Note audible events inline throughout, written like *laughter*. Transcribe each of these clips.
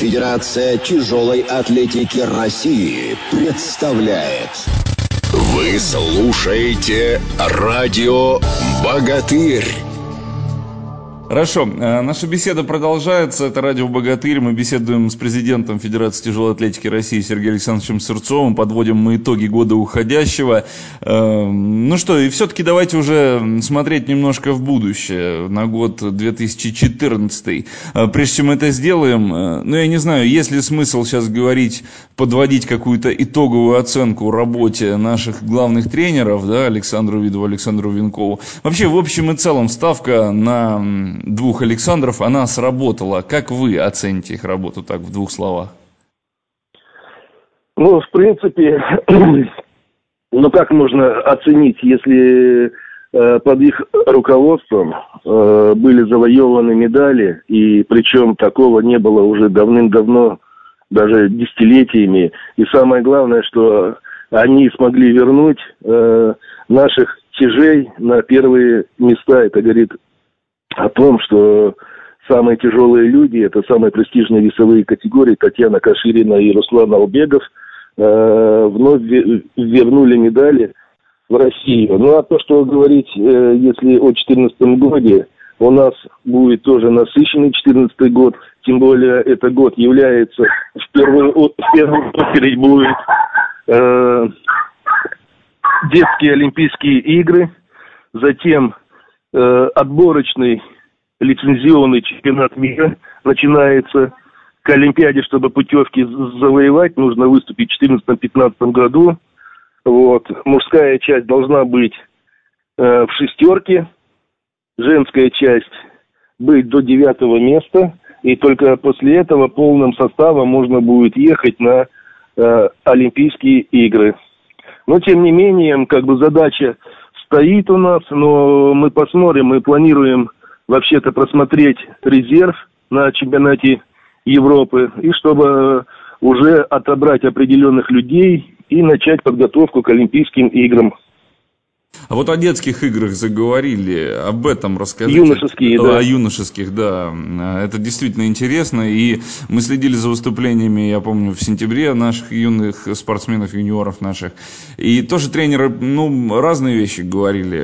Федерация тяжелой атлетики России представляет. Вы слушаете радио «Богатырь». Хорошо, э, наша беседа продолжается. Это радио «Богатырь». Мы беседуем с президентом Федерации тяжелой атлетики России Сергеем Александровичем Сырцовым. Подводим мы итоги года уходящего. Э, ну что, и все-таки давайте уже смотреть немножко в будущее, на год 2014. Э, прежде чем это сделаем, ну я не знаю, есть ли смысл сейчас говорить, подводить какую-то итоговую оценку работе наших главных тренеров, да, Александру Видову, Александру Винкову. Вообще, в общем и целом, ставка на двух Александров, она сработала. Как вы оцените их работу так в двух словах? Ну, в принципе, *clears throat* ну как можно оценить, если э, под их руководством э, были завоеваны медали, и причем такого не было уже давным-давно, даже десятилетиями. И самое главное, что они смогли вернуть э, наших тяжей на первые места. Это говорит о том, что самые тяжелые люди, это самые престижные весовые категории, Татьяна Каширина и Руслан Албегов, э, вновь вернули медали в Россию. Ну а то, что говорить, э, если о 2014 годе, у нас будет тоже насыщенный 2014 год, тем более этот год является в первую, в первую очередь будет э, детские Олимпийские игры, затем э, отборочный лицензионный чемпионат мира начинается. К Олимпиаде, чтобы путевки завоевать, нужно выступить в 2014-2015 году. Вот. Мужская часть должна быть э, в шестерке, женская часть быть до девятого места, и только после этого полным составом можно будет ехать на э, Олимпийские игры. Но тем не менее, как бы задача стоит у нас, но мы посмотрим, мы планируем вообще-то просмотреть резерв на чемпионате Европы, и чтобы уже отобрать определенных людей и начать подготовку к Олимпийским играм. А вот о детских играх заговорили, об этом расскажите. Юношеские, да. О юношеских, да. Это действительно интересно. И мы следили за выступлениями, я помню, в сентябре наших юных спортсменов, юниоров наших. И тоже тренеры, ну, разные вещи говорили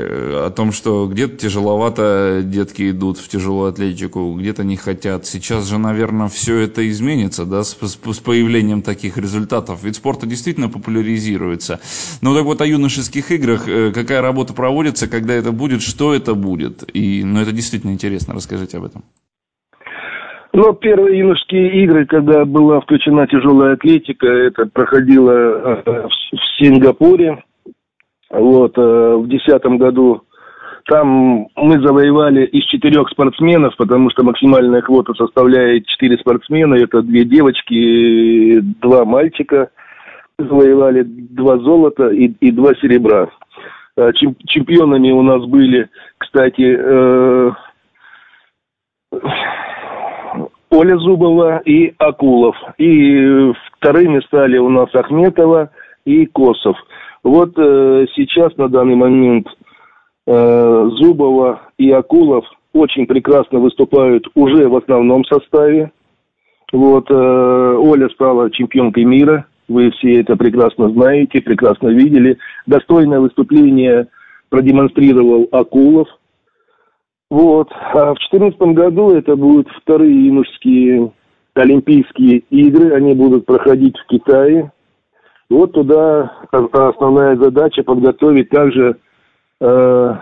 о том, что где-то тяжеловато детки идут в тяжелую атлетику, где-то не хотят. Сейчас же, наверное, все это изменится, да, с, с появлением таких результатов. Ведь спорта действительно популяризируется. Но так вот о юношеских играх, э, какая какая работа проводится, когда это будет, что это будет. И, ну, это действительно интересно. Расскажите об этом. Ну, первые юношеские игры, когда была включена тяжелая атлетика, это проходило э, в Сингапуре. Вот, э, в 2010 году там мы завоевали из четырех спортсменов, потому что максимальная квота составляет четыре спортсмена. Это две девочки, два мальчика. Завоевали два золота и, и два серебра. Э, чемпионами у нас были, кстати, э, Оля Зубова и Акулов. И вторыми стали у нас Ахметова и Косов. Вот э, сейчас на данный момент Зубова и Акулов очень прекрасно выступают уже в основном составе. Вот Оля стала чемпионкой мира вы все это прекрасно знаете, прекрасно видели. Достойное выступление продемонстрировал Акулов. Вот. А в 2014 году это будут вторые юношеские Олимпийские игры. Они будут проходить в Китае. Вот туда основная задача подготовить также э,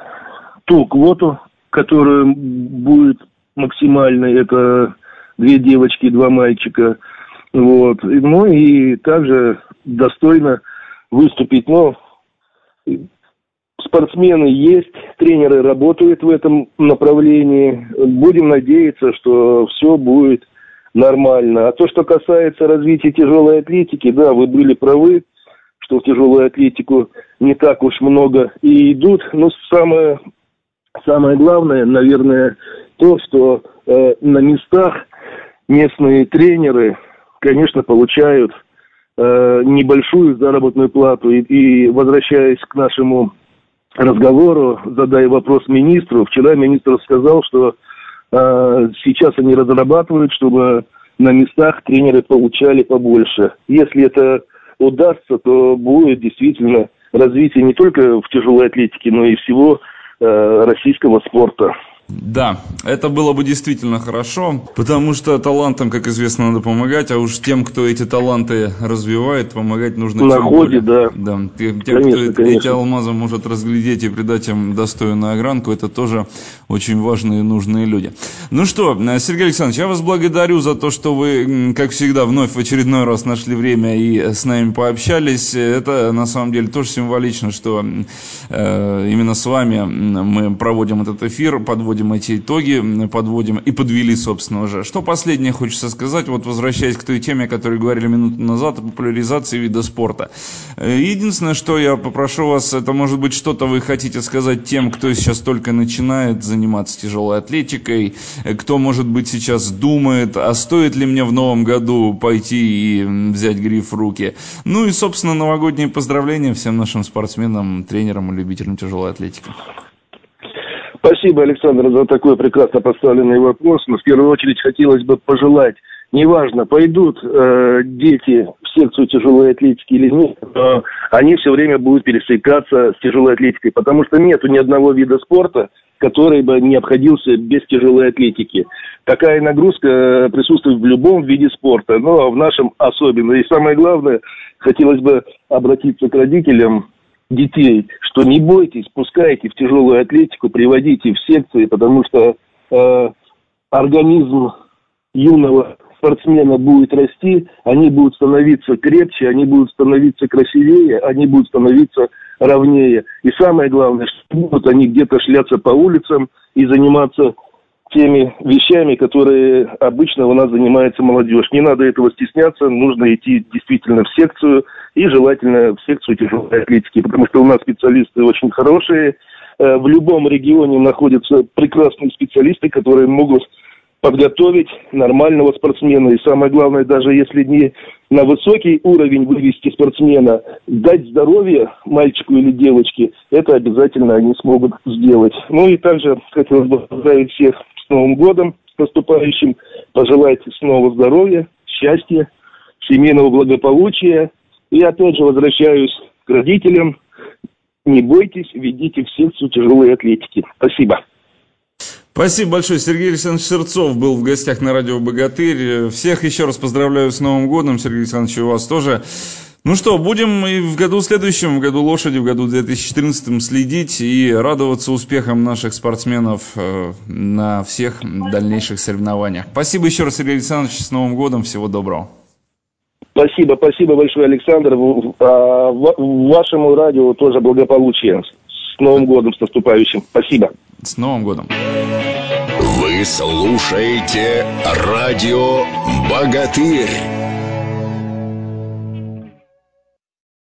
ту квоту, которая будет максимальной. Это две девочки, два мальчика – вот. Ну и также достойно выступить. Но спортсмены есть, тренеры работают в этом направлении. Будем надеяться, что все будет нормально. А то, что касается развития тяжелой атлетики, да, вы были правы, что в тяжелую атлетику не так уж много и идут. Но самое, самое главное, наверное, то, что э, на местах местные тренеры конечно, получают э, небольшую заработную плату. И, и возвращаясь к нашему разговору, задая вопрос министру, вчера министр сказал, что э, сейчас они разрабатывают, чтобы на местах тренеры получали побольше. Если это удастся, то будет действительно развитие не только в тяжелой атлетике, но и всего э, российского спорта. Да, это было бы действительно хорошо, потому что талантам, как известно, надо помогать, а уж тем, кто эти таланты развивает, помогать нужно На ходе, да. Да, тем, конечно, кто конечно. эти алмазы может разглядеть и придать им достойную огранку, это тоже очень важные и нужные люди. Ну что, Сергей Александрович, я вас благодарю за то, что вы, как всегда, вновь в очередной раз нашли время и с нами пообщались. Это, на самом деле, тоже символично, что э, именно с вами мы проводим этот эфир, подводим подводим эти итоги, подводим и подвели, собственно, уже. Что последнее хочется сказать, вот возвращаясь к той теме, о которой говорили минуту назад, о популяризации вида спорта. Э, единственное, что я попрошу вас, это может быть что-то вы хотите сказать тем, кто сейчас только начинает заниматься тяжелой атлетикой, э, кто, может быть, сейчас думает, а стоит ли мне в новом году пойти и взять гриф в руки. Ну и, собственно, новогодние поздравления всем нашим спортсменам, тренерам и любителям тяжелой атлетики. Спасибо, Александр, за такой прекрасно поставленный вопрос. Но в первую очередь хотелось бы пожелать, неважно, пойдут э, дети в секцию тяжелой атлетики или нет, но они все время будут пересекаться с тяжелой атлетикой, потому что нету ни одного вида спорта, который бы не обходился без тяжелой атлетики. Такая нагрузка присутствует в любом виде спорта, но в нашем особенно. И самое главное, хотелось бы обратиться к родителям, детей, что не бойтесь, пускайте в тяжелую атлетику, приводите в секции, потому что э, организм юного спортсмена будет расти, они будут становиться крепче, они будут становиться красивее, они будут становиться ровнее. И самое главное, что будут они где-то шляться по улицам и заниматься теми вещами, которые обычно у нас занимается молодежь. Не надо этого стесняться, нужно идти действительно в секцию и желательно в секцию тяжелой атлетики, потому что у нас специалисты очень хорошие. Э, в любом регионе находятся прекрасные специалисты, которые могут подготовить нормального спортсмена. И самое главное, даже если не на высокий уровень вывести спортсмена, дать здоровье мальчику или девочке, это обязательно они смогут сделать. Ну и также хотелось бы поздравить всех с Новым годом, с наступающим, пожелать снова здоровья, счастья, семейного благополучия. И опять же возвращаюсь к родителям. Не бойтесь, ведите в секцию тяжелой атлетики. Спасибо. Спасибо большое. Сергей Александрович Сырцов был в гостях на радио «Богатырь». Всех еще раз поздравляю с Новым годом. Сергей Александрович, и вас тоже. Ну что, будем и в году следующем, в году лошади, в году 2014 следить и радоваться успехам наших спортсменов э, на всех дальнейших соревнованиях. Спасибо еще раз, Сергей Александрович, с Новым годом, всего доброго. Спасибо, спасибо большое, Александр. А, вашему радио тоже благополучия. С Новым годом, с наступающим. Спасибо. С Новым годом. Вы слушаете радио «Богатырь».